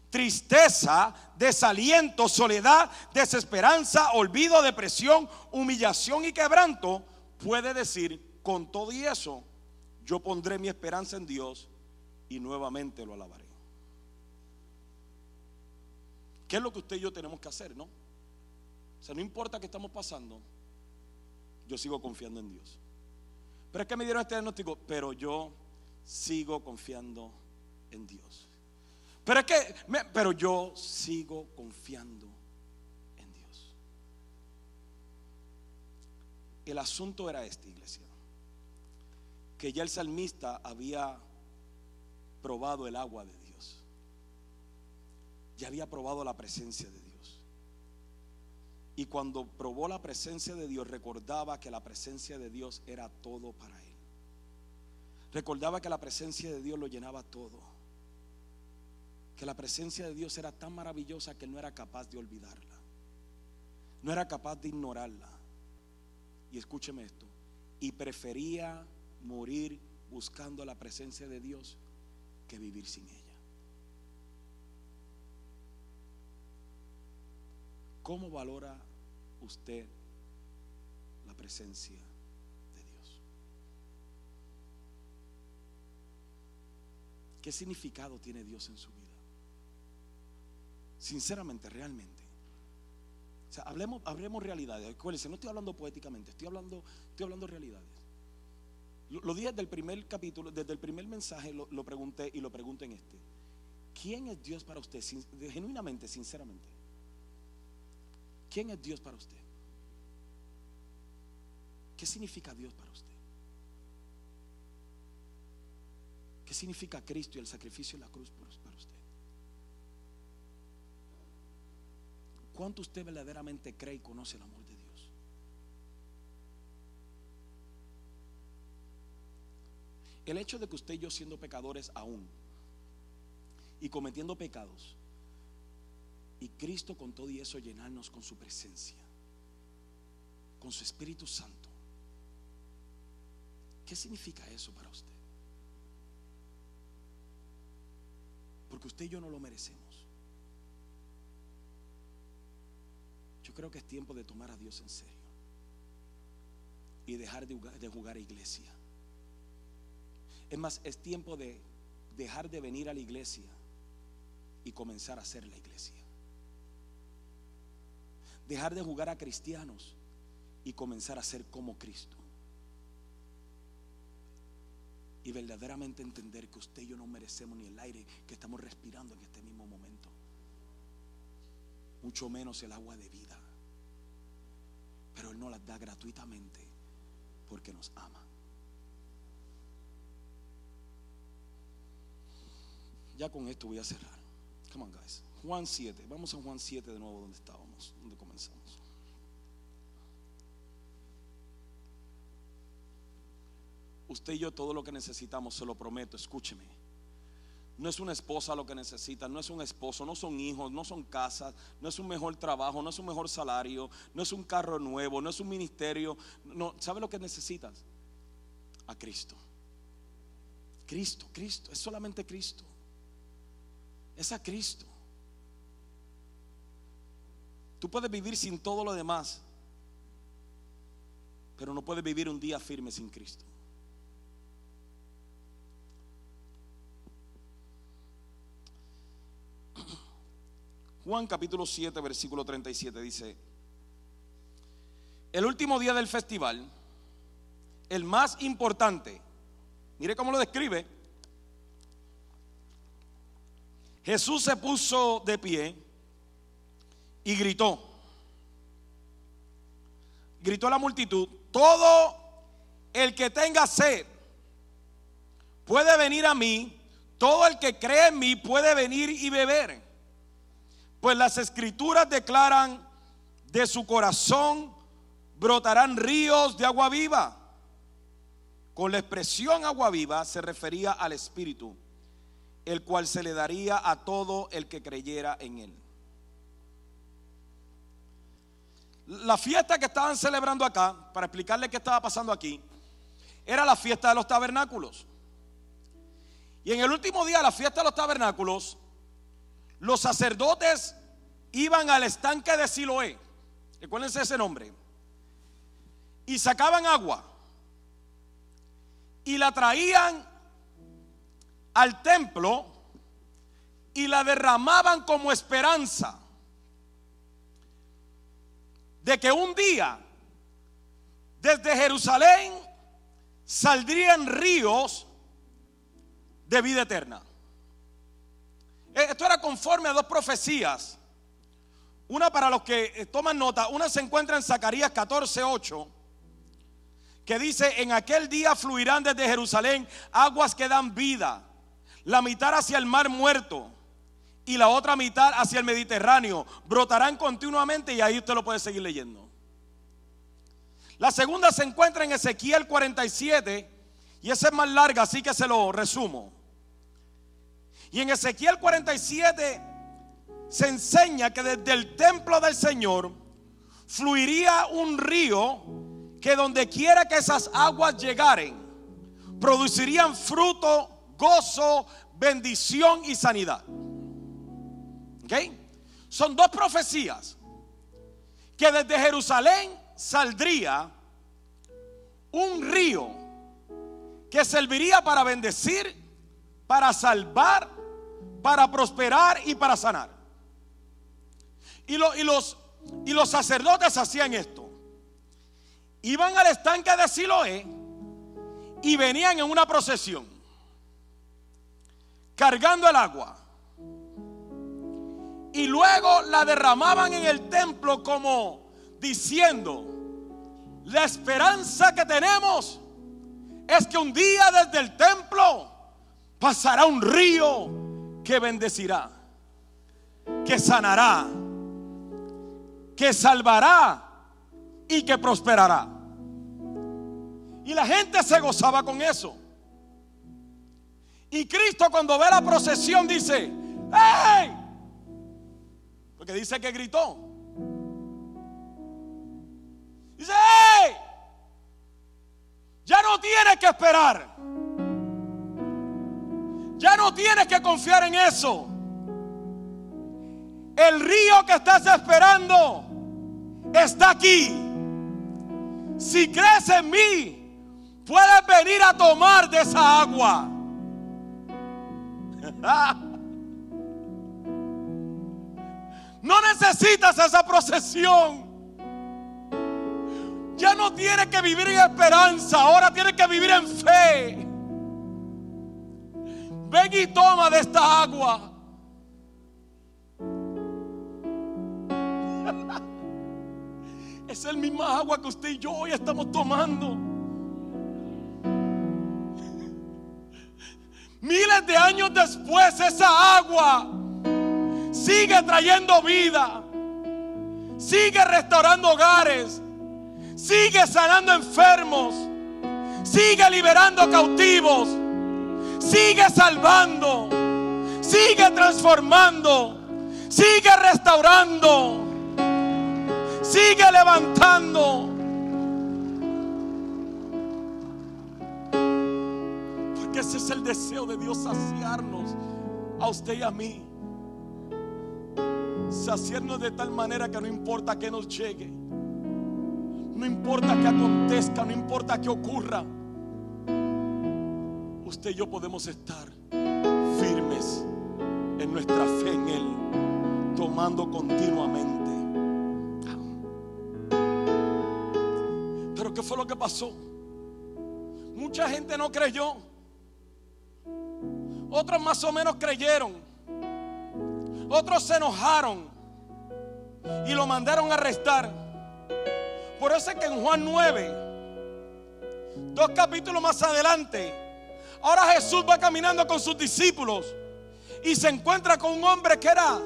tristeza, desaliento, soledad, desesperanza, olvido, depresión, humillación y quebranto, puede decir, con todo y eso, yo pondré mi esperanza en Dios y nuevamente lo alabaré. ¿Qué es lo que usted y yo tenemos que hacer, no? O sea, no importa qué estamos pasando, yo sigo confiando en Dios. Pero es que me dieron este diagnóstico, pero yo sigo confiando en Dios. Pero es que, pero yo sigo confiando en Dios. El asunto era este, iglesia. Que ya el salmista había probado el agua de Dios. Ya había probado la presencia de Dios. Y cuando probó la presencia de Dios, recordaba que la presencia de Dios era todo para él. Recordaba que la presencia de Dios lo llenaba todo. Que la presencia de Dios era tan maravillosa que no era capaz de olvidarla. No era capaz de ignorarla. Y escúcheme esto. Y prefería morir buscando la presencia de Dios que vivir sin ella. ¿Cómo valora usted la presencia ¿Qué significado tiene Dios en su vida? Sinceramente, realmente. O sea, hablemos, hablemos realidades. Acuérdense, no estoy hablando poéticamente, estoy hablando, estoy hablando realidades. Lo, lo dije desde el primer capítulo, desde el primer mensaje lo, pregunté y lo pregunto en este. ¿Quién es Dios para usted? Genuinamente, sinceramente. ¿Quién es Dios para usted? ¿Qué significa Dios para usted? ¿Qué significa Cristo y el sacrificio en la cruz para usted? ¿Cuánto usted verdaderamente cree y conoce el amor de Dios? El hecho de que usted y yo siendo pecadores aún y cometiendo pecados y Cristo con todo y eso llenarnos con su presencia, con su Espíritu Santo. ¿Qué significa eso para usted? Porque usted y yo no lo merecemos. Yo creo que es tiempo de tomar a Dios en serio y dejar de jugar, de jugar a iglesia. Es más, es tiempo de dejar de venir a la iglesia y comenzar a ser la iglesia. Dejar de jugar a cristianos y comenzar a ser como Cristo. Y verdaderamente entender que usted y yo no merecemos ni el aire que estamos respirando en este mismo momento. Mucho menos el agua de vida. Pero Él nos las da gratuitamente porque nos ama. Ya con esto voy a cerrar. Come on, guys. Juan 7. Vamos a Juan 7 de nuevo donde estábamos, donde comenzamos. Usted y yo todo lo que necesitamos, se lo prometo, escúcheme. No es una esposa lo que necesita, no es un esposo, no son hijos, no son casas, no es un mejor trabajo, no es un mejor salario, no es un carro nuevo, no es un ministerio. No, ¿sabe lo que necesitas? A Cristo. Cristo, Cristo, es solamente Cristo. Es a Cristo. Tú puedes vivir sin todo lo demás, pero no puedes vivir un día firme sin Cristo. Juan capítulo 7, versículo 37 dice, el último día del festival, el más importante, mire cómo lo describe, Jesús se puso de pie y gritó, gritó a la multitud, todo el que tenga sed puede venir a mí, todo el que cree en mí puede venir y beber. Pues las escrituras declaran, de su corazón brotarán ríos de agua viva. Con la expresión agua viva se refería al Espíritu, el cual se le daría a todo el que creyera en él. La fiesta que estaban celebrando acá, para explicarle qué estaba pasando aquí, era la fiesta de los tabernáculos. Y en el último día de la fiesta de los tabernáculos, los sacerdotes iban al estanque de Siloé, recuérdense ese nombre, y sacaban agua. Y la traían al templo y la derramaban como esperanza de que un día desde Jerusalén saldrían ríos de vida eterna. Esto era conforme a dos profecías. Una para los que toman nota, una se encuentra en Zacarías 14, 8, que dice, en aquel día fluirán desde Jerusalén aguas que dan vida, la mitad hacia el mar muerto y la otra mitad hacia el Mediterráneo. Brotarán continuamente y ahí usted lo puede seguir leyendo. La segunda se encuentra en Ezequiel 47 y esa es más larga, así que se lo resumo. Y en Ezequiel 47 se enseña que desde el templo del Señor fluiría un río que donde quiera que esas aguas llegaren, producirían fruto, gozo, bendición y sanidad. ¿Ok? Son dos profecías que desde Jerusalén saldría un río que serviría para bendecir, para salvar, para prosperar y para sanar. Y, lo- y los los sacerdotes hacían esto. Iban al estanque de Siloé y venían en una procesión, cargando el agua. Y luego la derramaban en el templo como diciendo, la esperanza que tenemos es que un día desde el templo pasará un río que bendecirá, que sanará, que salvará y que prosperará. Y la gente se gozaba con eso. Y Cristo cuando ve la procesión dice, ¡Hey! Porque dice que gritó. Dice, ¡Hey! Ya no tienes que esperar. Ya no tienes que confiar en eso. El río que estás esperando está aquí. Si crees en mí, puedes venir a tomar de esa agua. No necesitas esa procesión. Ya no tienes que vivir en esperanza, ahora tienes que vivir en fe. Ven y toma de esta agua. Es el misma agua que usted y yo hoy estamos tomando. Miles de años después esa agua sigue trayendo vida, sigue restaurando hogares, sigue sanando enfermos, sigue liberando cautivos, sigue salvando, sigue transformando, sigue restaurando, sigue levantando. Porque ese es el deseo de Dios saciarnos a usted y a mí. Saciarnos de tal manera que no importa que nos llegue. No importa que acontezca, no importa que ocurra. Usted y yo podemos estar firmes en nuestra fe en Él, tomando continuamente. Pero ¿qué fue lo que pasó? Mucha gente no creyó. Otros más o menos creyeron. Otros se enojaron y lo mandaron a arrestar. Por eso es que en Juan 9, dos capítulos más adelante, ahora Jesús va caminando con sus discípulos y se encuentra con un hombre que era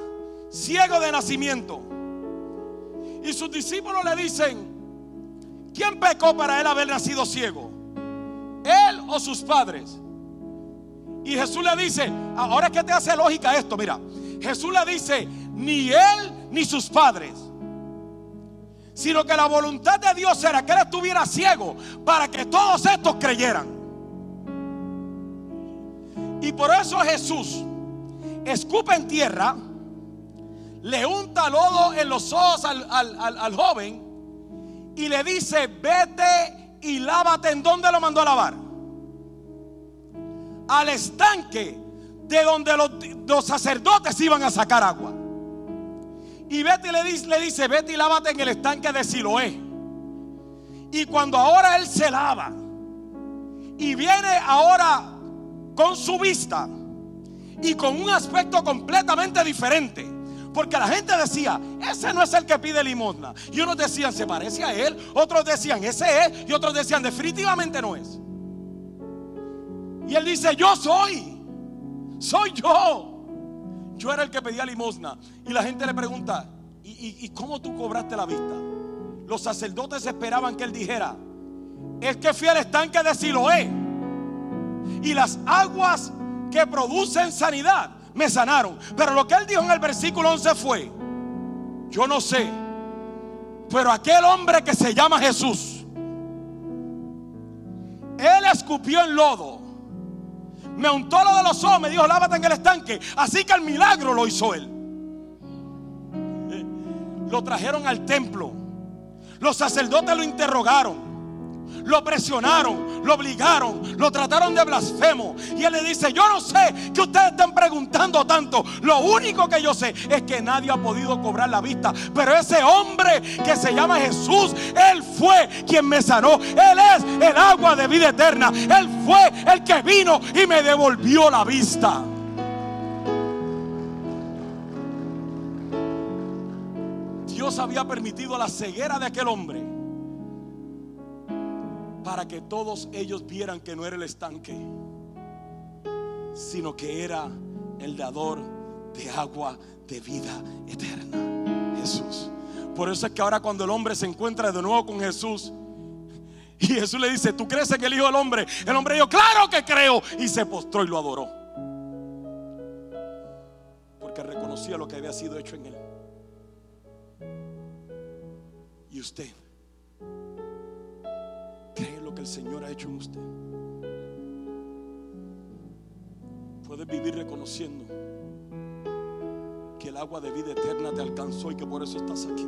ciego de nacimiento. Y sus discípulos le dicen, ¿quién pecó para él haber nacido ciego? ¿Él o sus padres? Y Jesús le dice, ahora que te hace lógica esto, mira, Jesús le dice, ni él ni sus padres, sino que la voluntad de Dios era que él estuviera ciego para que todos estos creyeran. Y por eso Jesús escupe en tierra, le unta lodo en los ojos al, al, al joven y le dice, vete y lávate. ¿En dónde lo mandó a lavar? Al estanque de donde los, sacerdotes iban a sacar agua. Y Betty le dice, le dice, vete y lávate en el estanque de Siloé. Y cuando ahora él se lava y viene ahora con su vista y con un aspecto completamente diferente. Porque la gente decía, ese no es el que pide limosna. Y unos decían, se parece a él. Otros decían, ese es. Y otros decían, definitivamente no es. Y él dice, yo soy. Soy yo. Yo era el que pedía limosna. Y la gente le pregunta, ¿y, cómo tú cobraste la vista? Los sacerdotes esperaban que él dijera, es que fui al estanque de Siloé. Y las aguas que producen sanidad me sanaron. Pero lo que él dijo en el versículo 11 fue, yo no sé, pero aquel hombre que se llama Jesús, él escupió en lodo, me untó lo de los ojos, me dijo, lávate en el estanque. Así que el milagro lo hizo él. Lo trajeron al templo. Los sacerdotes lo interrogaron. Lo presionaron, lo obligaron, lo trataron de blasfemo. Y él le dice, yo no sé que ustedes están preguntando tanto. Lo único que yo sé es que nadie ha podido cobrar la vista. Pero ese hombre que se llama Jesús, él fue quien me sanó. Él es el agua de vida eterna. Él fue el que vino y me devolvió la vista. Dios había permitido la ceguera de aquel hombre para que todos ellos vieran que no era el estanque, sino que era el dador de agua de vida eterna, Jesús. Por eso es que ahora cuando el hombre se encuentra de nuevo con Jesús, y Jesús le dice, ¿tú crees que el Hijo del Hombre? El hombre dijo, claro que creo. Y se postró y lo adoró. Porque reconocía lo que había sido hecho en él. Y usted que el Señor ha hecho en usted. Puedes vivir reconociendo que el agua de vida eterna te alcanzó y que por eso estás aquí.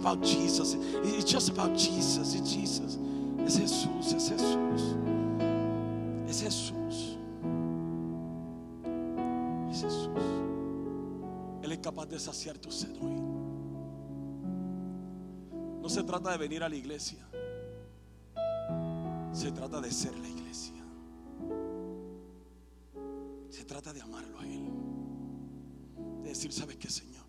About Jesus. It's just about Jesus. It's Jesus. Es Jesús. Es Jesús. Es Jesús. Es Jesús. Él es capaz de saciar tu sed hoy. No se trata de venir a la iglesia. Se trata de ser la iglesia. Se trata de amarlo a Él. De decir, ¿sabes qué, Señor?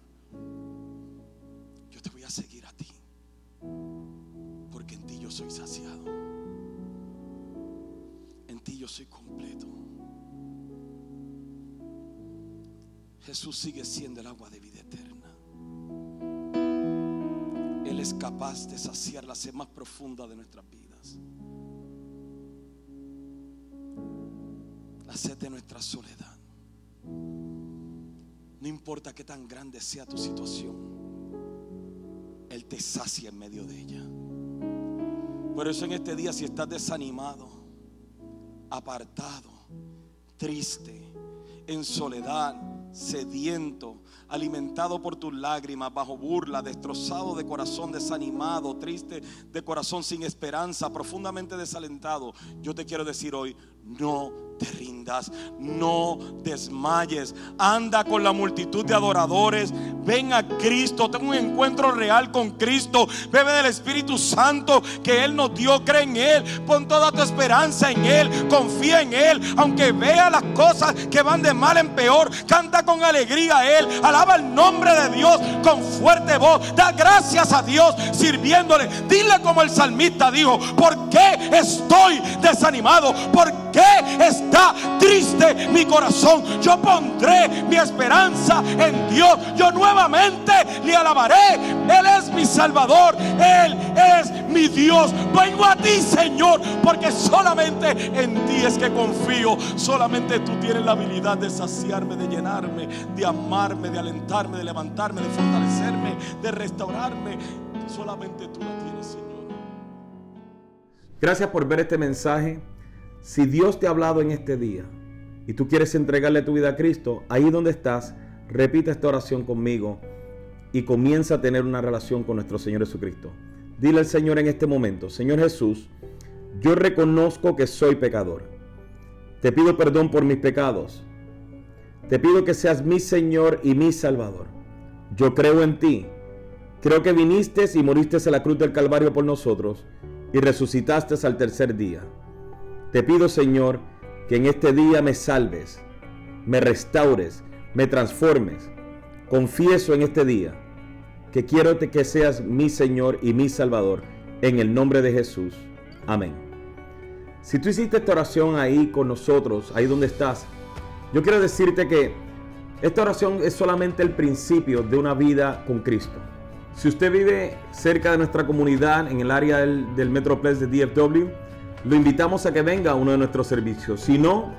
Soy saciado. En ti yo soy completo. Jesús sigue siendo el agua de vida eterna. Él es capaz de saciar la sed más profunda de nuestras vidas. La sed de nuestra soledad. No importa qué tan grande sea tu situación, Él te sacia en medio de ella. Por eso en este día, si estás desanimado, apartado, triste, en soledad, sediento, alimentado por tus lágrimas, bajo burla, destrozado de corazón, desanimado, triste de corazón, sin esperanza, profundamente desalentado, yo te quiero decir hoy, no te rindas, no desmayes, anda con la multitud de adoradores, ven a Cristo, ten un encuentro real con Cristo, bebe del Espíritu Santo que Él nos dio, cree en Él, pon toda tu esperanza en Él, confía en Él, aunque vea las cosas que van de mal en peor, canta con alegría a Él, alaba el nombre de Dios con fuerte voz, da gracias a Dios sirviéndole, dile como el salmista dijo, ¿por qué estoy desanimado? ¿Por qué está triste mi corazón? Yo pondré mi esperanza en Dios, yo nuevamente le alabaré, Él es mi Salvador, Él es mi Dios, vengo a ti Señor, porque solamente en ti es que confío, solamente tú tienes la habilidad de saciarme, de llenarme, de amarme, de alentarme, de levantarme, de fortalecerme, de restaurarme. Solamente tú la tienes, Señor. Gracias por ver este mensaje. Si Dios te ha hablado en este día y tú quieres entregarle tu vida a Cristo, ahí donde estás, repite esta oración conmigo y comienza a tener una relación con nuestro Señor Jesucristo. Dile al Señor en este momento, Señor Jesús, yo reconozco que soy pecador. Te pido perdón por mis pecados. Te pido que seas mi Señor y mi Salvador. Yo creo en ti. Creo que viniste y moriste en la cruz del Calvario por nosotros y resucitaste al tercer día. Te pido, Señor, que en este día me salves, me restaures, me transformes. Confieso en este día que quiero que seas mi Señor y mi Salvador. En el nombre de Jesús. Amén. Si tú hiciste esta oración ahí con nosotros, ahí donde estás, yo quiero decirte que esta oración es solamente el principio de una vida con Cristo. Si usted vive cerca de nuestra comunidad, en el área del, del Metroplex de DFW, lo invitamos a que venga a uno de nuestros servicios. Si no,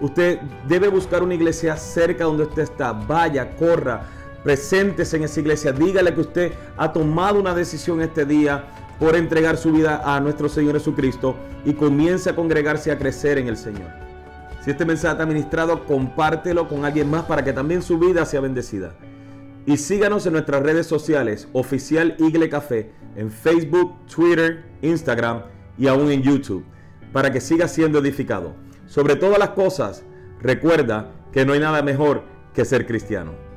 usted debe buscar una iglesia cerca donde usted está. Vaya, corra, presentes en esa iglesia. Dígale que usted ha tomado una decisión este día por entregar su vida a nuestro Señor Jesucristo y comience a congregarse a crecer en el Señor. Si este mensaje está ministrado, compártelo con alguien más para que también su vida sea bendecida. Y síganos en nuestras redes sociales, oficial Igle Café, en Facebook, Twitter, Instagram y aún en YouTube, para que siga siendo edificado. Sobre todas las cosas, recuerda que no hay nada mejor que ser cristiano.